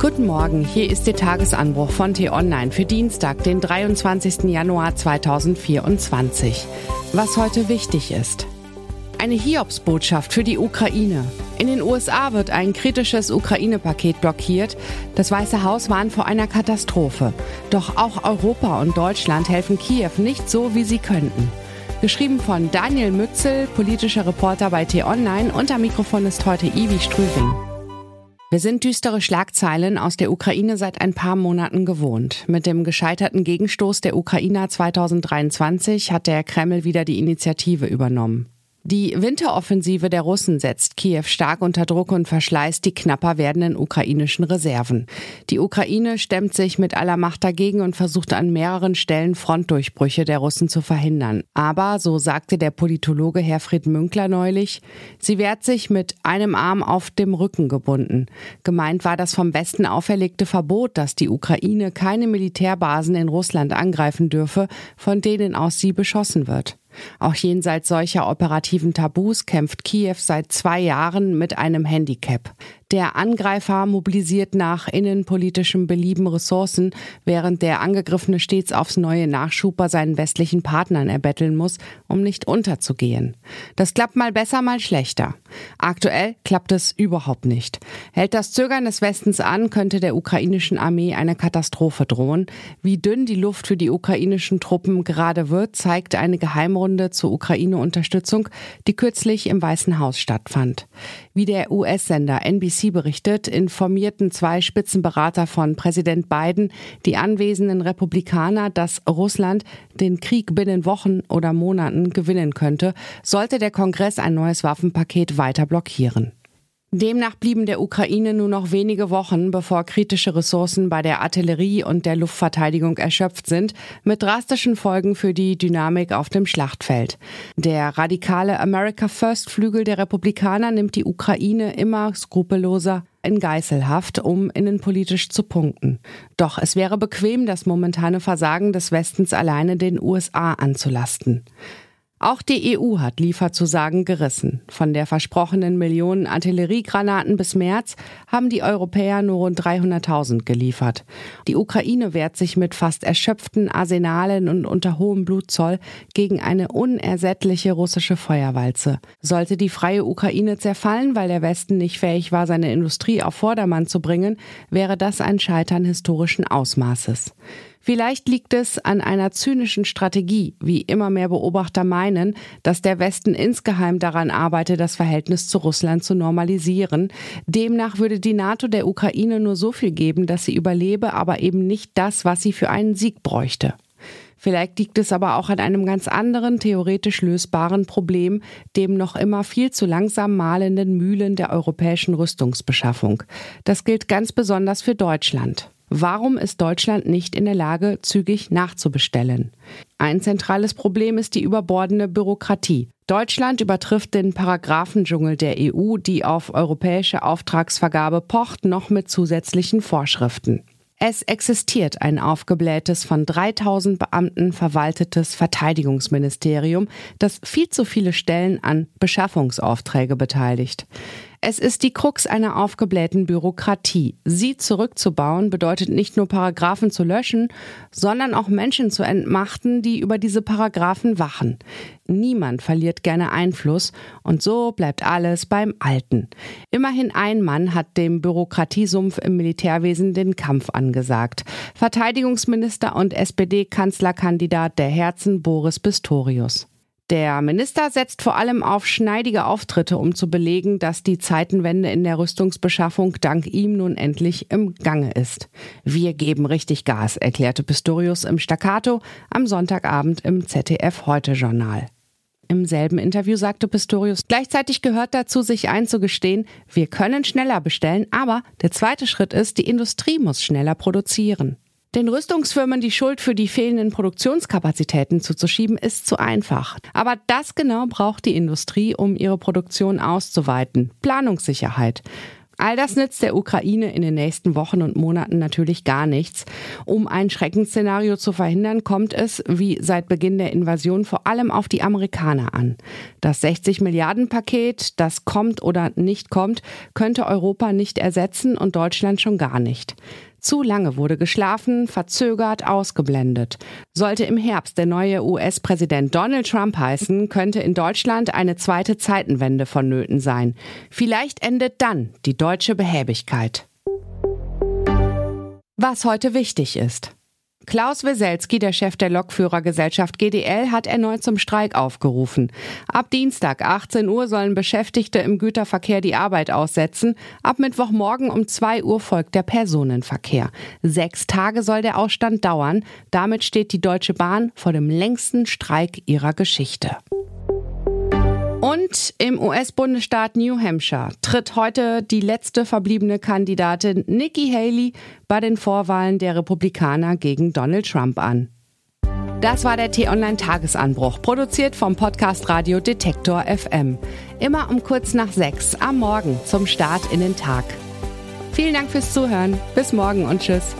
Guten Morgen, hier ist der Tagesanbruch von T-Online für Dienstag, den 23. Januar 2024. Was heute wichtig ist. Eine Hiobsbotschaft für die Ukraine. In den USA wird ein kritisches Ukraine-Paket blockiert. Das Weiße Haus warnt vor einer Katastrophe. Doch auch Europa und Deutschland helfen Kiew nicht so, wie sie könnten. Geschrieben von Daniel Mützel, politischer Reporter bei T-Online am Mikrofon ist heute Ivi Strüving. Wir sind düstere Schlagzeilen aus der Ukraine seit ein paar Monaten gewohnt. Mit dem gescheiterten Gegenstoß der Ukrainer 2023 hat der Kreml wieder die Initiative übernommen. Die Winteroffensive der Russen setzt Kiew stark unter Druck und verschleißt die knapper werdenden ukrainischen Reserven. Die Ukraine stemmt sich mit aller Macht dagegen und versucht an mehreren Stellen Frontdurchbrüche der Russen zu verhindern. Aber, so sagte der Politologe Herfried Münkler neulich, sie wehrt sich mit einem Arm auf dem Rücken gebunden. Gemeint war das vom Westen auferlegte Verbot, dass die Ukraine keine Militärbasen in Russland angreifen dürfe, von denen aus sie beschossen wird. Auch jenseits solcher operativen Tabus kämpft Kiew seit zwei Jahren mit einem Handicap. Der Angreifer mobilisiert nach innenpolitischem Belieben Ressourcen, während der Angegriffene stets aufs neue Nachschub bei seinen westlichen Partnern erbetteln muss, um nicht unterzugehen. Das klappt mal besser, mal schlechter. Aktuell klappt es überhaupt nicht. Hält das Zögern des Westens an, könnte der ukrainischen Armee eine Katastrophe drohen. Wie dünn die Luft für die ukrainischen Truppen gerade wird, zeigt eine Geheimrunde zur Ukraine-Unterstützung, die kürzlich im Weißen Haus stattfand. Wie der US-Sender NBC berichtet, informierten zwei Spitzenberater von Präsident Biden die anwesenden Republikaner, dass Russland den Krieg binnen Wochen oder Monaten gewinnen könnte, sollte der Kongress ein neues Waffenpaket weiter blockieren. Demnach blieben der Ukraine nur noch wenige Wochen, bevor kritische Ressourcen bei der Artillerie und der Luftverteidigung erschöpft sind, mit drastischen Folgen für die Dynamik auf dem Schlachtfeld. Der radikale America First Flügel der Republikaner nimmt die Ukraine immer skrupelloser in Geiselhaft, um innenpolitisch zu punkten. Doch es wäre bequem, das momentane Versagen des Westens alleine den USA anzulasten. Auch die EU hat Lieferzusagen gerissen. Von der versprochenen Millionen Artilleriegranaten bis März haben die Europäer nur rund 300.000 geliefert. Die Ukraine wehrt sich mit fast erschöpften Arsenalen und unter hohem Blutzoll gegen eine unersättliche russische Feuerwalze. Sollte die freie Ukraine zerfallen, weil der Westen nicht fähig war, seine Industrie auf Vordermann zu bringen, wäre das ein Scheitern historischen Ausmaßes. Vielleicht liegt es an einer zynischen Strategie, wie immer mehr Beobachter meinen, dass der Westen insgeheim daran arbeite, das Verhältnis zu Russland zu normalisieren. Demnach würde die NATO der Ukraine nur so viel geben, dass sie überlebe, aber eben nicht das, was sie für einen Sieg bräuchte. Vielleicht liegt es aber auch an einem ganz anderen, theoretisch lösbaren Problem, dem noch immer viel zu langsam malenden Mühlen der europäischen Rüstungsbeschaffung. Das gilt ganz besonders für Deutschland. Warum ist Deutschland nicht in der Lage, zügig nachzubestellen? Ein zentrales Problem ist die überbordende Bürokratie. Deutschland übertrifft den Paragraphendschungel der EU, die auf europäische Auftragsvergabe pocht, noch mit zusätzlichen Vorschriften. Es existiert ein aufgeblähtes, von 3000 Beamten verwaltetes Verteidigungsministerium, das viel zu viele Stellen an Beschaffungsaufträge beteiligt. Es ist die Krux einer aufgeblähten Bürokratie. Sie zurückzubauen bedeutet nicht nur Paragraphen zu löschen, sondern auch Menschen zu entmachten, die über diese Paragraphen wachen. Niemand verliert gerne Einfluss und so bleibt alles beim Alten. Immerhin ein Mann hat dem Bürokratiesumpf im Militärwesen den Kampf angesagt. Verteidigungsminister und SPD-Kanzlerkandidat der Herzen Boris Pistorius. Der Minister setzt vor allem auf schneidige Auftritte, um zu belegen, dass die Zeitenwende in der Rüstungsbeschaffung dank ihm nun endlich im Gange ist. Wir geben richtig Gas, erklärte Pistorius im Staccato am Sonntagabend im ZDF Heute Journal. Im selben Interview sagte Pistorius, gleichzeitig gehört dazu, sich einzugestehen, wir können schneller bestellen, aber der zweite Schritt ist, die Industrie muss schneller produzieren. Den Rüstungsfirmen die Schuld für die fehlenden Produktionskapazitäten zuzuschieben, ist zu einfach. Aber das genau braucht die Industrie, um ihre Produktion auszuweiten. Planungssicherheit. All das nützt der Ukraine in den nächsten Wochen und Monaten natürlich gar nichts. Um ein Schreckensszenario zu verhindern, kommt es, wie seit Beginn der Invasion, vor allem auf die Amerikaner an. Das 60 Milliarden Paket, das kommt oder nicht kommt, könnte Europa nicht ersetzen und Deutschland schon gar nicht. Zu lange wurde geschlafen, verzögert, ausgeblendet. Sollte im Herbst der neue US-Präsident Donald Trump heißen, könnte in Deutschland eine zweite Zeitenwende vonnöten sein. Vielleicht endet dann die deutsche Behäbigkeit. Was heute wichtig ist. Klaus Weselski, der Chef der Lokführergesellschaft GDL, hat erneut zum Streik aufgerufen. Ab Dienstag 18 Uhr sollen Beschäftigte im Güterverkehr die Arbeit aussetzen. Ab Mittwochmorgen um 2 Uhr folgt der Personenverkehr. Sechs Tage soll der Ausstand dauern. Damit steht die Deutsche Bahn vor dem längsten Streik ihrer Geschichte. Und im US-Bundesstaat New Hampshire tritt heute die letzte verbliebene Kandidatin Nikki Haley bei den Vorwahlen der Republikaner gegen Donald Trump an. Das war der T-Online-Tagesanbruch, produziert vom Podcast Radio Detektor FM. Immer um kurz nach sechs am Morgen zum Start in den Tag. Vielen Dank fürs Zuhören. Bis morgen und tschüss.